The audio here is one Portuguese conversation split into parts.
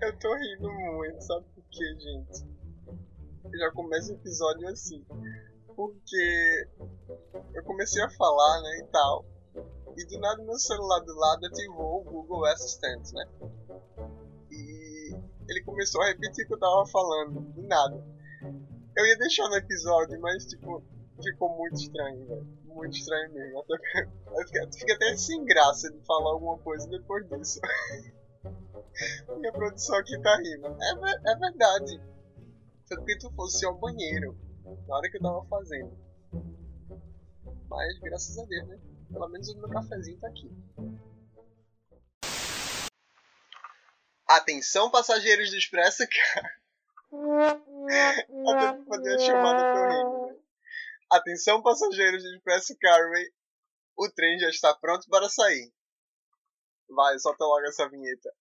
eu tô rindo muito, sabe por quê, gente? Eu já começo o episódio assim. Porque eu comecei a falar, né, e tal. E do nada meu celular do lado ativou o Google Assistant, né? E ele começou a repetir o que eu tava falando, do nada. Eu ia deixar no episódio, mas tipo, ficou muito estranho, velho. Muito estranho mesmo. Até, fica, até sem graça de falar alguma coisa depois disso. Minha produção aqui tá rindo. É, é verdade. Foi porque tu fosse ao banheiro na hora que eu tava fazendo. Mas graças a Deus, né? Pelo menos o meu cafezinho tá aqui. Atenção, passageiros do Expresso Car. Até fazer a chamada tô rindo? Atenção, passageiros do Expresso Carway. O trem já está pronto para sair. Vai, solta logo essa vinheta.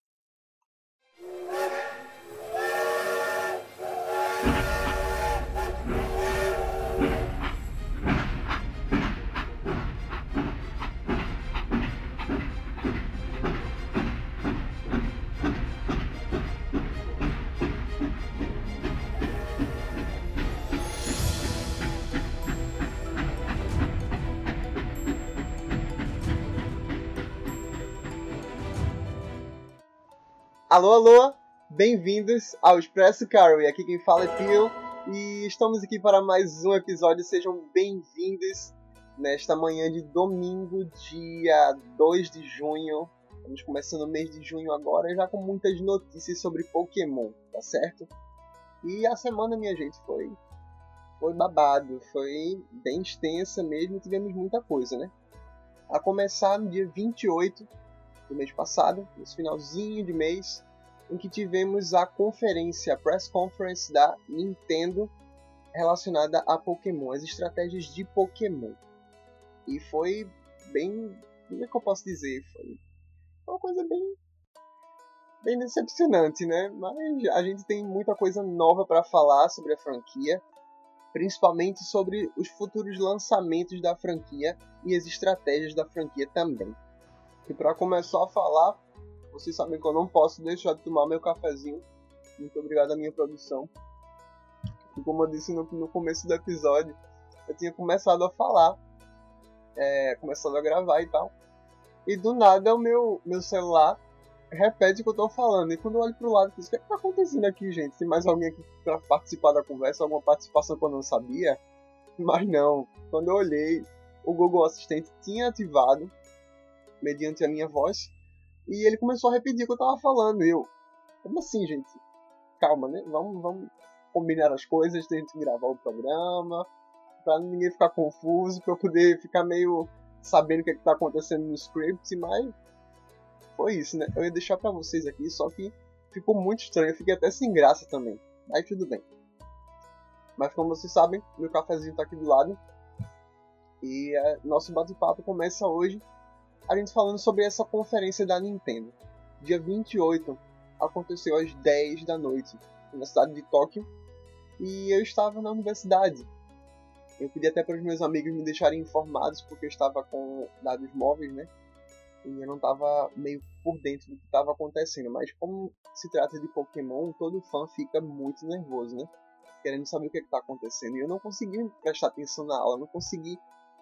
Alô, alô, bem-vindos ao Expresso Carway. Aqui quem fala é Pio e estamos aqui para mais um episódio. Sejam bem-vindos nesta manhã de domingo, dia 2 de junho. Estamos começando o mês de junho agora, já com muitas notícias sobre Pokémon, tá certo? E a semana, minha gente, foi foi babado, foi bem extensa mesmo, tivemos muita coisa, né? A começar no dia 28 do mês passado, nesse finalzinho de mês, em que tivemos a conferência, a press conference da Nintendo relacionada a Pokémon, as estratégias de Pokémon. E foi bem. Como é que eu posso dizer? Foi uma coisa bem. bem decepcionante, né? Mas a gente tem muita coisa nova para falar sobre a franquia, principalmente sobre os futuros lançamentos da franquia e as estratégias da franquia também. E para começar a falar, vocês sabem que eu não posso deixar de tomar meu cafezinho. Muito obrigado à minha produção. E como eu disse no, no começo do episódio, eu tinha começado a falar, é, começado a gravar e tal. E do nada o meu, meu celular repete o que eu tô falando. E quando eu olho pro lado, eu penso, o que, é que tá acontecendo aqui, gente? Tem mais alguém aqui pra participar da conversa? Alguma participação que eu não sabia? Mas não. Quando eu olhei, o Google Assistente tinha ativado mediante a minha voz. E ele começou a repetir o que eu tava falando. E eu, como assim, gente? Calma, né? Vamos, vamos combinar as coisas, tem que gravar o programa, pra ninguém ficar confuso, pra eu poder ficar meio sabendo o que, é que tá acontecendo no script, mas foi isso, né? Eu ia deixar pra vocês aqui, só que ficou muito estranho, eu fiquei até sem graça também. Mas tudo bem. Mas como vocês sabem, meu cafezinho tá aqui do lado. E é, nosso bate-papo começa hoje a gente falando sobre essa conferência da Nintendo. Dia 28 aconteceu às 10 da noite na cidade de Tóquio e eu estava na universidade. Eu pedi até para os meus amigos me deixarem informados porque eu estava com dados móveis, né? E eu não estava meio por dentro do que estava acontecendo. Mas como se trata de Pokémon, todo fã fica muito nervoso, né? Querendo saber o que é está acontecendo. E eu não consegui prestar atenção na aula, não consegui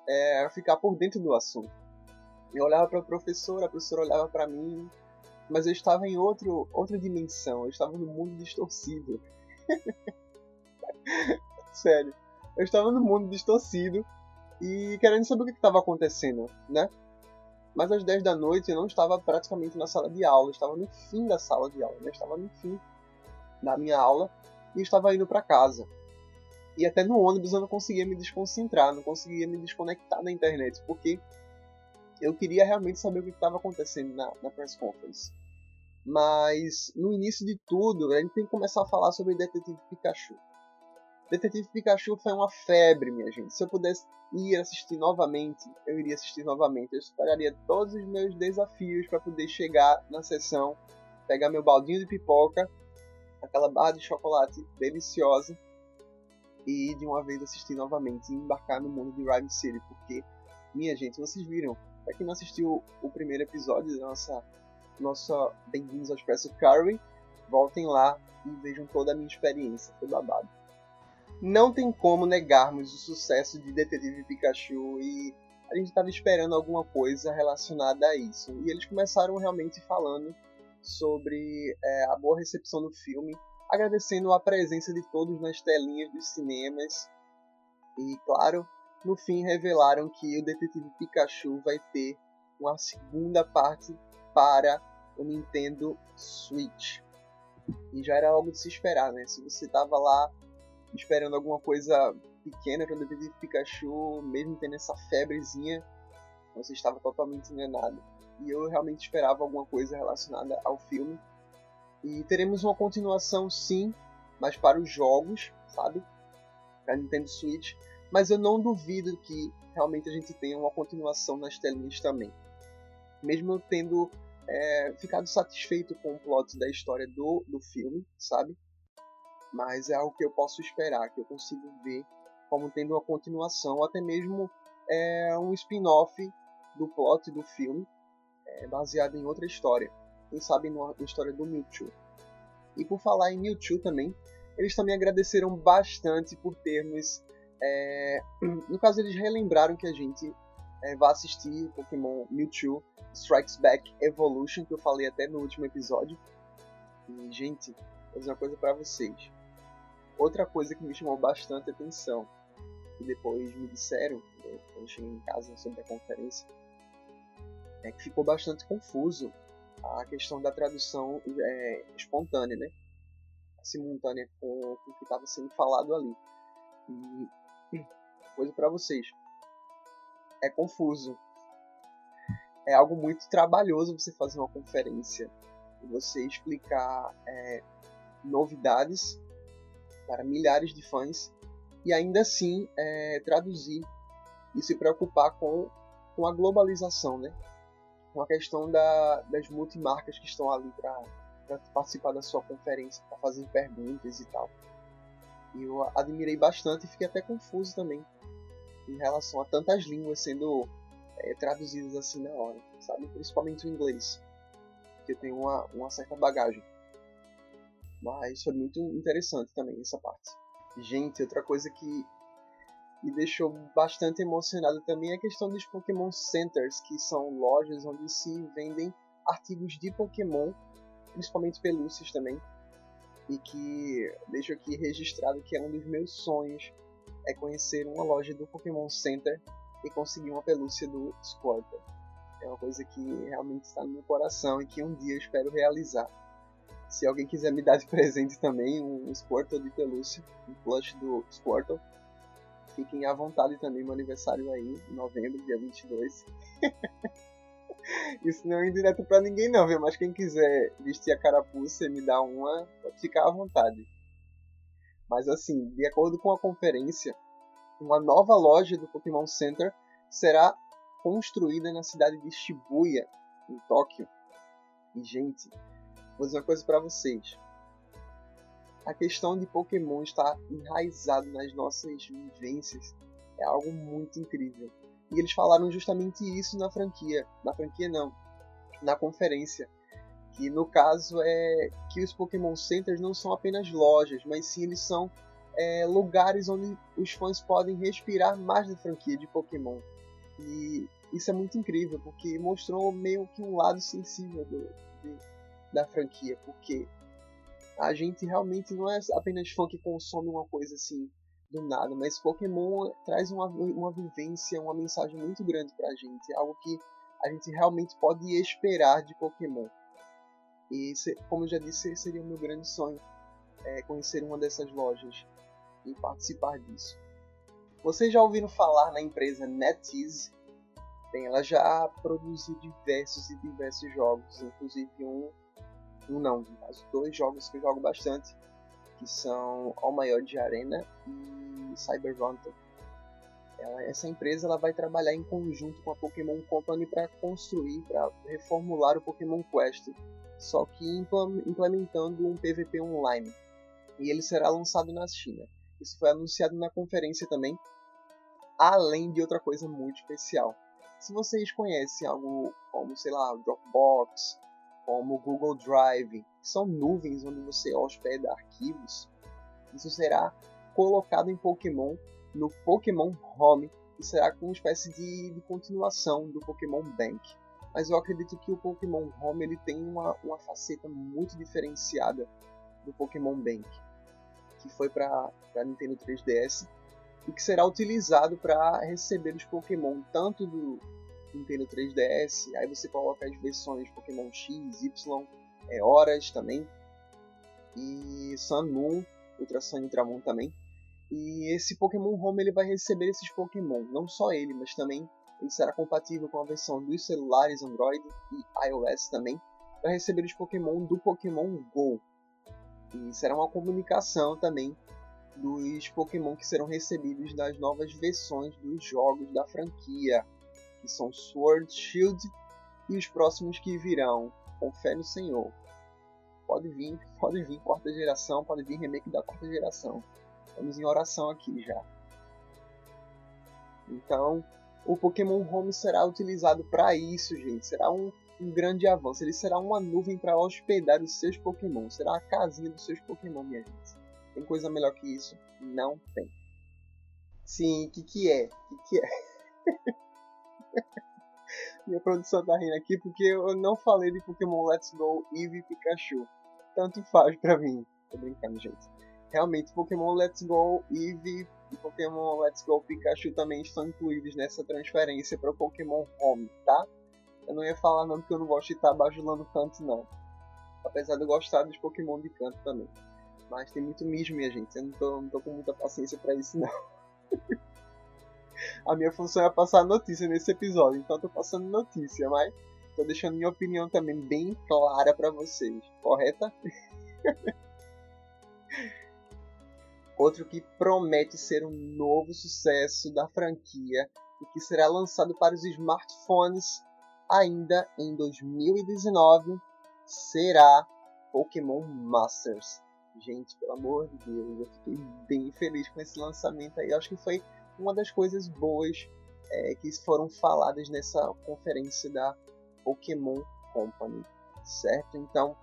é, ficar por dentro do assunto. Eu olhava para a professora, a professora olhava para mim, mas eu estava em outro, outra dimensão, eu estava no mundo distorcido. Sério, eu estava no mundo distorcido e querendo saber o que estava acontecendo, né? Mas às 10 da noite eu não estava praticamente na sala de aula, eu estava no fim da sala de aula, né? eu estava no fim da minha aula e estava indo para casa. E até no ônibus eu não conseguia me desconcentrar, não conseguia me desconectar da internet, porque eu queria realmente saber o que estava acontecendo na, na press conference. Mas no início de tudo, a gente tem que começar a falar sobre Detetive Pikachu. Detetive Pikachu foi uma febre, minha gente. Se eu pudesse ir assistir novamente, eu iria assistir novamente. Eu esperaria todos os meus desafios para poder chegar na sessão, pegar meu baldinho de pipoca, aquela barra de chocolate deliciosa e de uma vez assistir novamente e embarcar no mundo de Rhyme City, porque minha gente, vocês viram Pra quem não assistiu o primeiro episódio da nossa nossa Bem-vindos ao Expresso Curry, voltem lá e vejam toda a minha experiência, foi babado. Não tem como negarmos o sucesso de Detetive Pikachu e a gente estava esperando alguma coisa relacionada a isso. E eles começaram realmente falando sobre é, a boa recepção do filme, agradecendo a presença de todos nas telinhas dos cinemas. E, claro, no fim revelaram que o Detetive Pikachu vai ter uma segunda parte para o Nintendo Switch. E já era algo de se esperar, né? Se você estava lá esperando alguma coisa pequena para o Detetive Pikachu, mesmo tendo essa febrezinha, você estava totalmente enganado. E eu realmente esperava alguma coisa relacionada ao filme. E teremos uma continuação sim, mas para os jogos, sabe? Para Nintendo Switch. Mas eu não duvido que realmente a gente tenha uma continuação nas telinhas também. Mesmo tendo é, ficado satisfeito com o plot da história do, do filme, sabe? Mas é algo que eu posso esperar, que eu consigo ver como tendo uma continuação, ou até mesmo é, um spin-off do plot do filme, é, baseado em outra história. Quem sabe na história do Mewtwo. E por falar em Mewtwo também, eles também agradeceram bastante por termos. É... No caso, eles relembraram que a gente é, vai assistir Pokémon Mewtwo Strikes Back Evolution, que eu falei até no último episódio. E, gente, vou dizer uma coisa para vocês. Outra coisa que me chamou bastante atenção que depois me disseram, quando eu cheguei em casa sobre a conferência, é que ficou bastante confuso a questão da tradução é, espontânea, né? simultânea com o que estava sendo falado ali. E coisa para vocês, é confuso. É algo muito trabalhoso você fazer uma conferência você explicar é, novidades para milhares de fãs e ainda assim é, traduzir e se preocupar com, com a globalização, né? com a questão da, das multimarcas que estão ali para participar da sua conferência, para fazer perguntas e tal. E eu admirei bastante e fiquei até confuso também em relação a tantas línguas sendo é, traduzidas assim na hora, sabe? Principalmente o inglês, que tem uma, uma certa bagagem. Mas foi muito interessante também essa parte. Gente, outra coisa que me deixou bastante emocionado também é a questão dos Pokémon Centers, que são lojas onde se vendem artigos de Pokémon, principalmente pelúcias também. E que deixo aqui registrado que é um dos meus sonhos é conhecer uma loja do Pokémon Center e conseguir uma pelúcia do Squirtle. É uma coisa que realmente está no meu coração e que um dia eu espero realizar. Se alguém quiser me dar de presente também um Squirtle de pelúcia, um plush do Squirtle, fiquem à vontade também, meu aniversário aí, em novembro, dia 22. Isso não é indireto para ninguém não, viu? Mas quem quiser vestir a carapuça e me dar uma, pode ficar à vontade. Mas assim, de acordo com a conferência, uma nova loja do Pokémon Center será construída na cidade de Shibuya, em Tóquio. E gente, Vou dizer uma coisa para vocês. A questão de Pokémon estar enraizado nas nossas vivências é algo muito incrível. E eles falaram justamente isso na franquia. Na franquia não, na conferência. Que no caso é que os Pokémon Centers não são apenas lojas, mas sim eles são é, lugares onde os fãs podem respirar mais da franquia de Pokémon. E isso é muito incrível, porque mostrou meio que um lado sensível do, de, da franquia, porque a gente realmente não é apenas fã que consome uma coisa assim do nada, mas Pokémon traz uma, uma vivência, uma mensagem muito grande pra gente, é algo que a gente realmente pode esperar de Pokémon. E, como eu já disse, seria o meu grande sonho é, conhecer uma dessas lojas e participar disso. Vocês já ouviram falar na empresa NetEase? Bem, ela já produziu diversos e diversos jogos, inclusive um um não, caso, dois jogos que eu jogo bastante, que são All Maior de Arena e Cyber Ela, essa empresa ela vai trabalhar em conjunto com a Pokémon Company para construir, para reformular o Pokémon Quest, só que implementando um PVP online. E ele será lançado na China. Isso foi anunciado na conferência também, além de outra coisa muito especial. Se vocês conhecem algo como, sei lá, Dropbox, como Google Drive, são nuvens onde você hospeda arquivos, isso será colocado em Pokémon no Pokémon Home, que será uma espécie de, de continuação do Pokémon Bank. Mas eu acredito que o Pokémon Home ele tem uma, uma faceta muito diferenciada do Pokémon Bank, que foi para Nintendo 3DS e que será utilizado para receber os Pokémon tanto do Nintendo 3DS, aí você coloca as versões Pokémon X, Y, é, Horas também, e Sun Moon, Ultra Sun Ultramon também. E esse Pokémon Home ele vai receber esses Pokémon, não só ele, mas também ele será compatível com a versão dos celulares Android e iOS também, para receber os Pokémon do Pokémon Go. E será uma comunicação também dos Pokémon que serão recebidos das novas versões dos jogos da franquia, que são Sword, Shield e os próximos que virão, com fé no Senhor. Pode vir, pode vir quarta geração, pode vir remake da quarta geração. Estamos em oração aqui já. Então, o Pokémon Home será utilizado para isso, gente. Será um, um, grande avanço. Ele será uma nuvem para hospedar os seus Pokémon. Será a casinha dos seus Pokémon, minha gente. Tem coisa melhor que isso? Não tem. Sim, o que, que é? O que, que é? Minha produção tá rindo aqui porque eu não falei de Pokémon Let's Go Eevee Pikachu. Tanto faz pra mim. Tô brincando, gente. Realmente, Pokémon Let's Go Eevee e Pokémon Let's Go Pikachu também estão incluídos nessa transferência para o Pokémon Home, tá? Eu não ia falar não porque eu não gosto de estar bajulando canto não. Apesar de eu gostar dos Pokémon de canto também. Mas tem muito mesmo, minha gente. Eu não tô, não tô com muita paciência para isso não. a minha função é passar notícia nesse episódio, então tô passando notícia, mas tô deixando minha opinião também bem clara para vocês, correta? Outro que promete ser um novo sucesso da franquia e que será lançado para os smartphones ainda em 2019 será Pokémon Masters. Gente, pelo amor de Deus, eu fiquei bem feliz com esse lançamento aí. Acho que foi uma das coisas boas é, que foram faladas nessa conferência da Pokémon Company, certo? Então,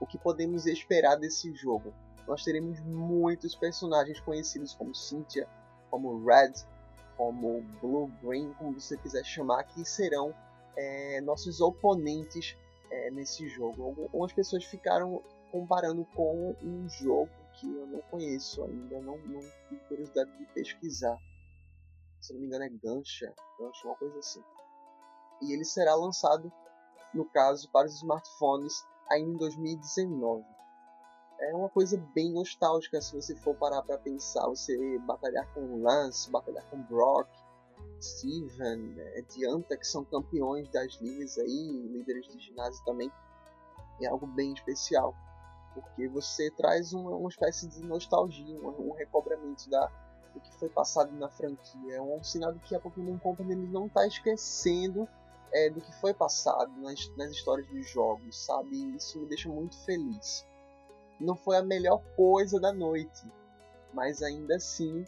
o que podemos esperar desse jogo? Nós teremos muitos personagens conhecidos como Cynthia, como Red, como Blue Green, como você quiser chamar, que serão é, nossos oponentes é, nesse jogo. Algumas pessoas ficaram comparando com um jogo que eu não conheço ainda, não, não tive curiosidade de pesquisar. Se não me engano é Gansha, Gansha, uma coisa assim. E ele será lançado, no caso, para os smartphones ainda em 2019. É uma coisa bem nostálgica se você for parar para pensar. Você batalhar com Lance, batalhar com Brock, Steven, é, Dianta, que são campeões das ligas aí, líderes de ginásio também. É algo bem especial porque você traz uma, uma espécie de nostalgia, um, um recobramento da, do que foi passado na franquia. É um sinal de que a Pokémon Company não está esquecendo é, do que foi passado nas, nas histórias dos jogos, sabe? Isso me deixa muito feliz. Não foi a melhor coisa da noite, mas ainda assim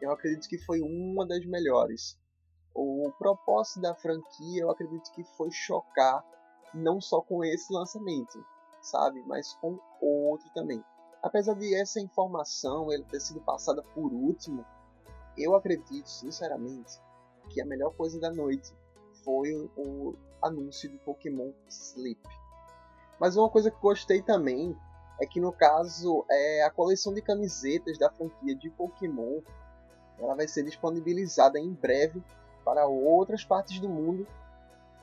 eu acredito que foi uma das melhores. O propósito da franquia eu acredito que foi chocar não só com esse lançamento, sabe? Mas com outro também. Apesar de essa informação ele ter sido passada por último, eu acredito sinceramente que a melhor coisa da noite foi o anúncio do Pokémon Sleep. Mas uma coisa que gostei também é que no caso é a coleção de camisetas da franquia de Pokémon ela vai ser disponibilizada em breve para outras partes do mundo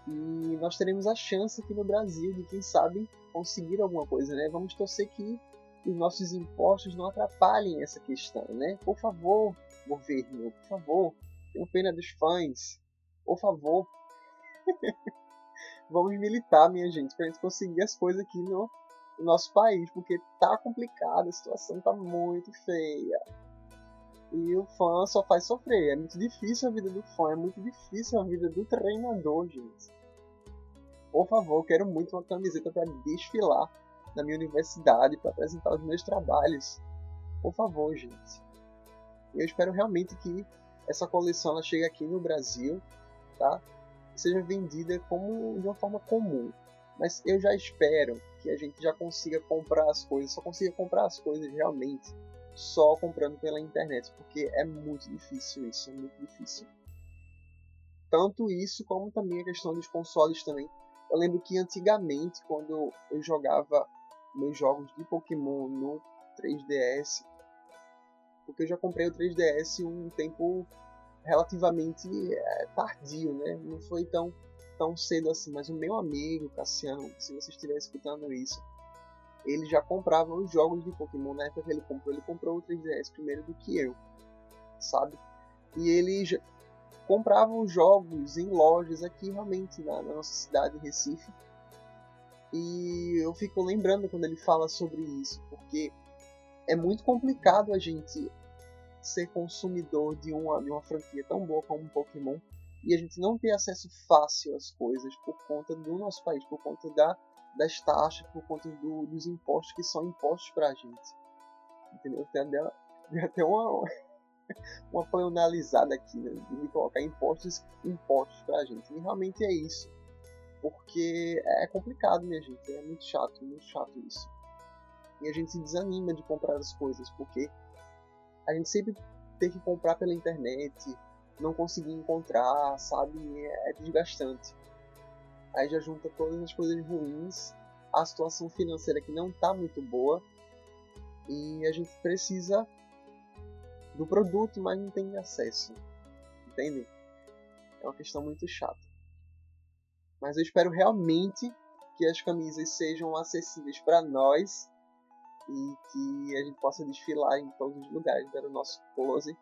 e nós teremos a chance aqui no Brasil de, quem sabe, conseguir alguma coisa, né? Vamos torcer que os nossos impostos não atrapalhem essa questão, né? Por favor, governo, por favor, tenham pena dos fãs, por favor. Vamos militar, minha gente, pra gente conseguir as coisas aqui no, no nosso país, porque tá complicado, a situação tá muito feia. E o fã só faz sofrer. É muito difícil a vida do fã, é muito difícil a vida do treinador, gente. Por favor, quero muito uma camiseta para desfilar na minha universidade, para apresentar os meus trabalhos. Por favor, gente. Eu espero realmente que essa coleção ela chegue aqui no Brasil, tá? seja vendida como de uma forma comum. Mas eu já espero que a gente já consiga comprar as coisas, só consiga comprar as coisas realmente só comprando pela internet, porque é muito difícil isso, é muito difícil. Tanto isso como também a questão dos consoles também. Eu lembro que antigamente, quando eu jogava meus jogos de Pokémon no 3DS, porque eu já comprei o 3DS um tempo relativamente é, tardio, né? Não foi tão, tão cedo assim, mas o meu amigo Cassiano, se você estiver escutando isso, ele já comprava os jogos de Pokémon na época que ele comprou. Ele comprou o 3DS primeiro do que eu, sabe? E ele já comprava os jogos em lojas aqui realmente na, na nossa cidade, Recife. E eu fico lembrando quando ele fala sobre isso, porque é muito complicado a gente ser consumidor de uma, de uma franquia tão boa como Pokémon e a gente não ter acesso fácil às coisas por conta do nosso país, por conta da, das taxas, por conta do, dos impostos que são impostos pra gente. Entendeu? Até, até uma, uma pleonalizada aqui, né? De colocar impostos, impostos pra gente. E realmente é isso. Porque é complicado, minha gente. É muito chato, muito chato isso. E a gente se desanima de comprar as coisas, porque a gente sempre tem que comprar pela internet, não conseguir encontrar, sabe? É desgastante. Aí já junta todas as coisas ruins, a situação financeira que não tá muito boa, e a gente precisa do produto, mas não tem acesso. Entende? É uma questão muito chata. Mas eu espero realmente que as camisas sejam acessíveis para nós e que a gente possa desfilar em todos os lugares para o nosso close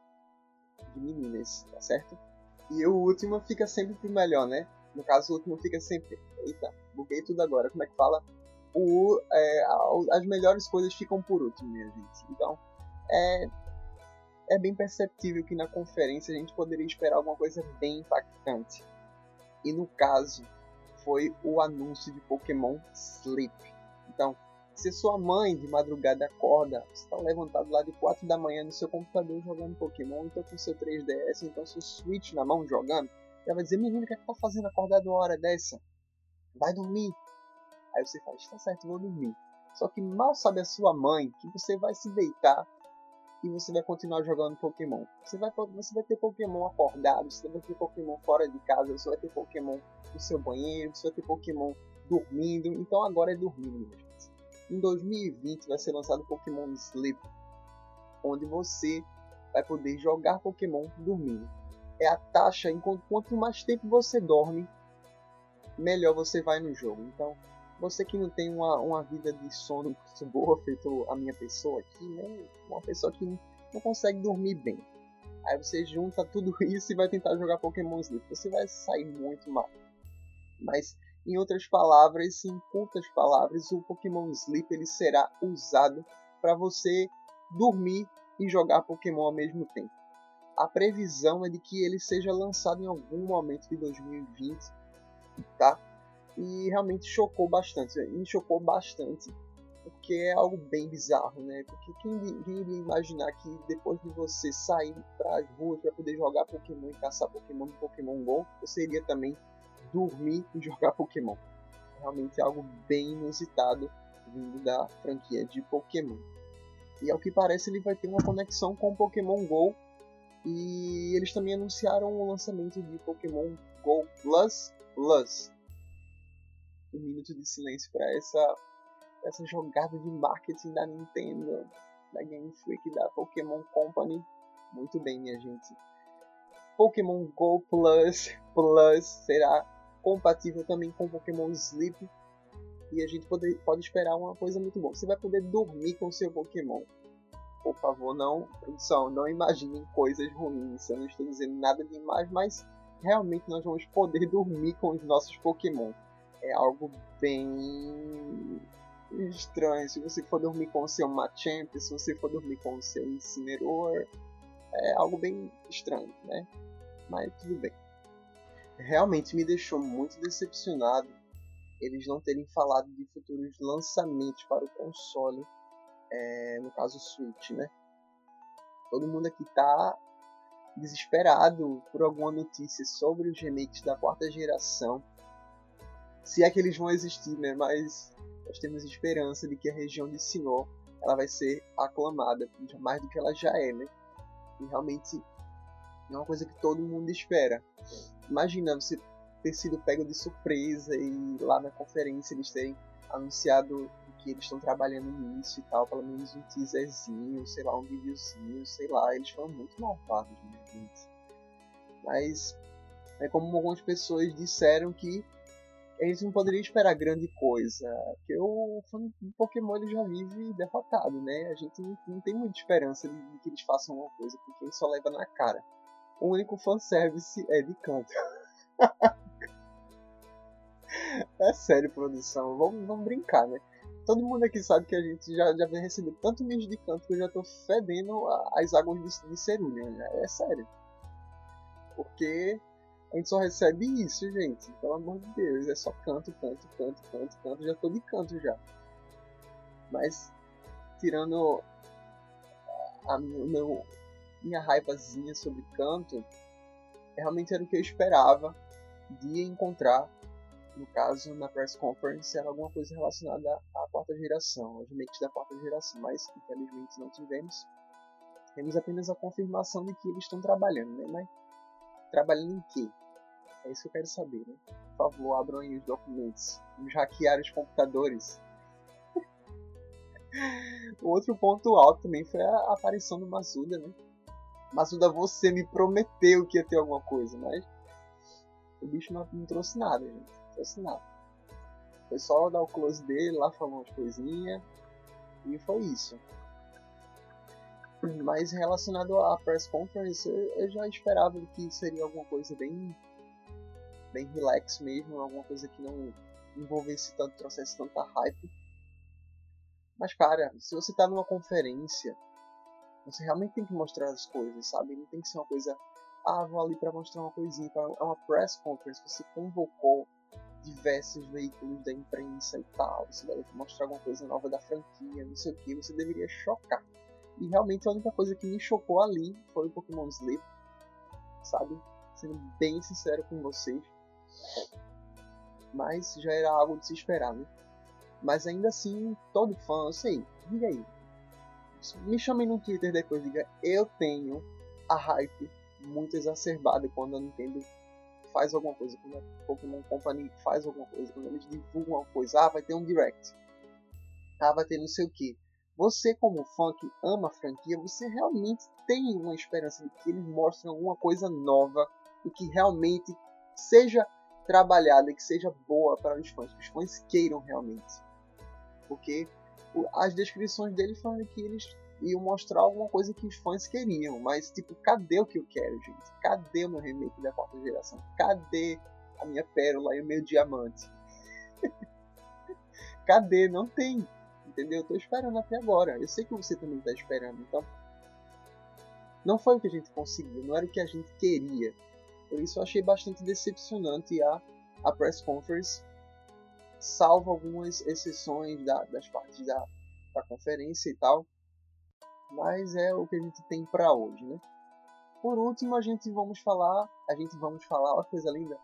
de meninas, tá certo? E o último fica sempre pro melhor, né? No caso, o último fica sempre. Eita, buguei tudo agora. Como é que fala? O, é, as melhores coisas ficam por último, minha gente. Então, é, é bem perceptível que na conferência a gente poderia esperar alguma coisa bem impactante. E no caso, foi o anúncio de Pokémon Sleep. Então, se sua mãe de madrugada acorda, você está levantado lá de 4 da manhã no seu computador jogando Pokémon, então com seu 3DS, então seu Switch na mão jogando, ela vai dizer, menino, o que é que tá fazendo acordado uma hora dessa? Vai dormir. Aí você fala, está certo, vou dormir. Só que mal sabe a sua mãe que você vai se deitar e você vai continuar jogando Pokémon. Você vai, você vai ter Pokémon acordado, você vai ter Pokémon fora de casa, você vai ter Pokémon no seu banheiro, você vai ter Pokémon dormindo. Então agora é dormindo, gente. Em 2020 vai ser lançado Pokémon Sleep, onde você vai poder jogar Pokémon dormindo. É a taxa, enquanto quanto mais tempo você dorme, melhor você vai no jogo. Então, você que não tem uma, uma vida de sono muito boa, feito a minha pessoa aqui, né? Uma pessoa que não consegue dormir bem. Aí você junta tudo isso e vai tentar jogar Pokémon Sleep. Você vai sair muito mal. Mas em outras palavras, em curtas palavras, o Pokémon Sleep ele será usado para você dormir e jogar Pokémon ao mesmo tempo. A previsão é de que ele seja lançado em algum momento de 2020, tá? E realmente chocou bastante, me chocou bastante, porque é algo bem bizarro, né? Porque quem, quem iria imaginar que depois de você sair para as ruas para poder jogar Pokémon e caçar Pokémon no Pokémon Go, você iria também dormir e jogar Pokémon. Realmente é algo bem inusitado vindo da franquia de Pokémon. E ao que parece ele vai ter uma conexão com Pokémon GO. E eles também anunciaram o lançamento de Pokémon GO Plus Plus. Um minuto de silêncio para essa, essa jogada de marketing da Nintendo, da Game Freak, da Pokémon Company. Muito bem, minha gente. Pokémon Go Plus Plus será compatível também com Pokémon Sleep. E a gente pode, pode esperar uma coisa muito boa. Você vai poder dormir com seu Pokémon. Por favor, não, produção, não imaginem coisas ruins. Eu não estou dizendo nada demais, mas realmente nós vamos poder dormir com os nossos Pokémon. É algo bem estranho. Se você for dormir com o seu Machamp, se você for dormir com o seu Incineroar, é algo bem estranho, né? Mas tudo bem realmente me deixou muito decepcionado eles não terem falado de futuros lançamentos para o console, é, no caso Switch, né? Todo mundo aqui tá desesperado por alguma notícia sobre os remakes da quarta geração. Se é que eles vão existir, né? Mas nós temos esperança de que a região de Sinnoh ela vai ser aclamada mais do que ela já é, né? E realmente é uma coisa que todo mundo espera. Imagina você ter sido pego de surpresa e lá na conferência eles terem anunciado que eles estão trabalhando nisso e tal, pelo menos um teaserzinho, sei lá, um videozinho, sei lá, eles foram muito malvados, né, gente? Mas é como algumas pessoas disseram que eles não poderiam esperar grande coisa, porque o Pokémon ele já vive derrotado, né? A gente não, não tem muita esperança de, de, que eles façam alguma coisa, porque ele só leva na cara. O único fanservice é de canto. é sério, produção, vamos, vamos brincar, né? Todo mundo aqui sabe que a gente já, já vem recebendo tanto mídia de canto que eu já tô fedendo as águas de, de né? É sério. Porque a gente só recebe isso, gente. Pelo amor de Deus. É só canto, canto, canto, canto, canto. Já tô de canto já. Mas, tirando a meu, minha raivazinha sobre canto, realmente era o que eu esperava de encontrar. No caso, na press conference, era alguma coisa relacionada à quarta geração, aos remakes da quarta geração, mas infelizmente não tivemos. Temos apenas a confirmação de que eles estão trabalhando, né? Mas trabalhando em quê? É isso que eu quero saber, né? Por favor, abram aí os documentos. Vamos hackear os computadores. outro ponto alto também foi a aparição do Masuda, né? Masuda, você me prometeu que ia ter alguma coisa, mas o bicho não, não trouxe nada, gente. Não trouxe nada. Foi só dar o close dele lá, falar umas coisinhas. E foi isso. Mas relacionado à press conference, eu já esperava que seria alguma coisa bem bem relax mesmo, alguma coisa que não envolvesse tanto, trouxesse tanta hype. Mas cara, se você tá numa conferência, você realmente tem que mostrar as coisas, sabe? Não tem que ser uma coisa, ah, vou ali para mostrar uma coisinha. É uma press conference, você convocou diversos veículos da imprensa e tal, você deve mostrar alguma coisa nova da franquia, não sei o que, você deveria chocar. E realmente a única coisa que me chocou ali foi o Pokémon Sleep, sabe? Sendo bem sincero com vocês. Mas já era algo de se esperar, né? Mas ainda assim, todo fã, eu sei, diga aí. Me chamem no Twitter depois, diga, eu tenho a hype muito exacerbada quando a Nintendo faz alguma coisa, quando a Pokémon Company faz alguma coisa, quando eles divulgam uma coisa, ah, vai ter um direct, ah, vai ter não sei o que. Você, como fã que ama a franquia, você realmente tem uma esperança de que eles mostrem alguma coisa nova e que realmente seja trabalhada e que seja boa para os fãs, que os fãs queiram realmente. Porque as descrições dele falam que eles iam mostrar alguma coisa que os fãs queriam, mas tipo, cadê o que eu quero, gente? Cadê o meu remake da quarta geração? Cadê a minha pérola e o meu diamante? cadê? Não tem. Entendeu? Eu tô esperando até agora. Eu sei que você também tá esperando, então não foi o que a gente conseguiu, não era o que a gente queria. Por isso eu achei bastante decepcionante a, a press conference, salvo algumas exceções da, das partes da, da conferência e tal. Mas é o que a gente tem para hoje, né? Por último, a gente vamos falar, a gente vamos falar, olha coisa linda.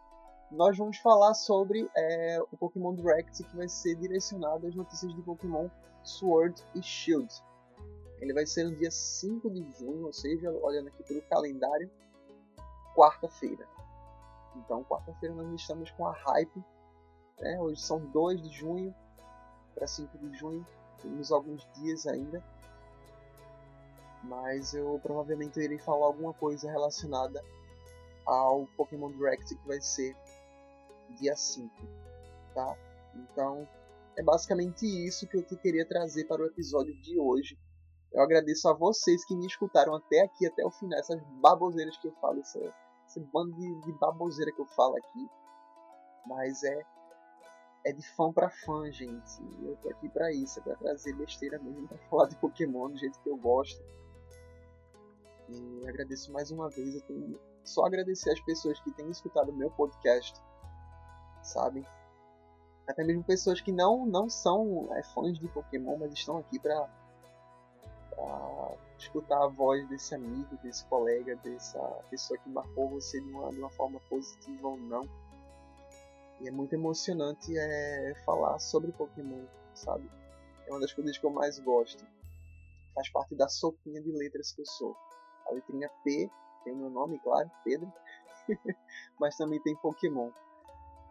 Nós vamos falar sobre é, o Pokémon Direct que vai ser direcionado às notícias de Pokémon Sword e Shield. Ele vai ser no dia 5 de junho, ou seja, olhando aqui pelo calendário, quarta-feira. Então, quarta-feira nós estamos com a hype. Né? Hoje são 2 de junho para 5 de junho. Temos alguns dias ainda. Mas eu provavelmente irei falar alguma coisa relacionada ao Pokémon Direct que vai ser dia 5. Tá? Então, é basicamente isso que eu te queria trazer para o episódio de hoje. Eu agradeço a vocês que me escutaram até aqui, até o final, essas baboseiras que eu falo, esse bando de, de baboseira que eu falo aqui. Mas é é de fã para fã, gente. Eu tô aqui para isso, é pra trazer besteira mesmo, pra falar de Pokémon do jeito que eu gosto. E agradeço mais uma vez, eu tenho só agradecer as pessoas que têm escutado meu podcast, sabe? Até mesmo pessoas que não, não são é, fãs de Pokémon, mas estão aqui pra, pra escutar a voz desse amigo, desse colega, dessa pessoa que marcou você de uma, de uma forma positiva ou não. E é muito emocionante é, falar sobre Pokémon, sabe? É uma das coisas que eu mais gosto. Faz parte da sopinha de letras que eu sou. A letrinha P tem o meu nome, claro, Pedro. Mas também tem Pokémon.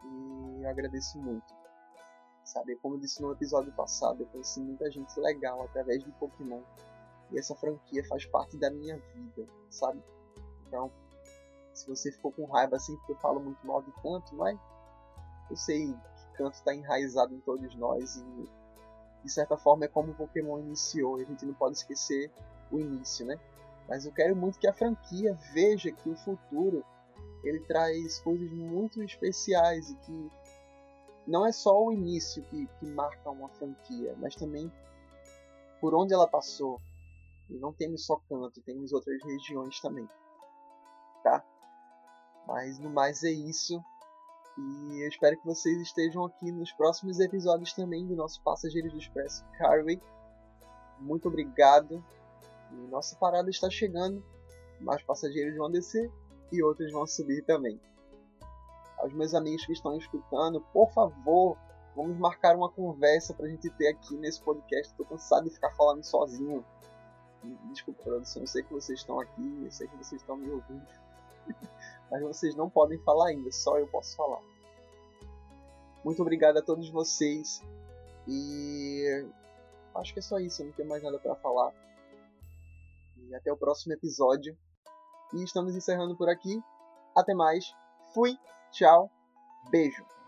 E eu agradeço muito. Sabe, como eu disse no episódio passado, eu conheci muita gente legal através de Pokémon. E essa franquia faz parte da minha vida, sabe? Então, se você ficou com raiva assim porque eu falo muito mal de canto, mas eu sei que canto está enraizado em todos nós e de certa forma é como o Pokémon iniciou, e a gente não pode esquecer o início, né? Mas eu quero muito que a franquia veja que o futuro ele traz coisas muito especiais e que não é só o início que, que marca uma franquia, mas também por onde ela passou. E não temos só canto, temos outras regiões também. Tá? Mas no mais é isso. E eu espero que vocês estejam aqui nos próximos episódios também do nosso Passageiros do Expresso Carway. Muito obrigado. E nossa parada está chegando. Mais passageiros vão descer e outros vão subir também aos meus amigos que estão escutando, por favor, vamos marcar uma conversa pra gente ter aqui nesse podcast. Tô cansado de ficar falando sozinho. Desculpa, produção, eu sei que vocês estão aqui, eu sei que vocês estão me ouvindo. Mas vocês não podem falar ainda, só eu posso falar. Muito obrigado a todos vocês. E acho que é só isso, eu não tenho mais nada para falar. E até o próximo episódio. E estamos encerrando por aqui. Até mais. Fui! Tchau, beijo.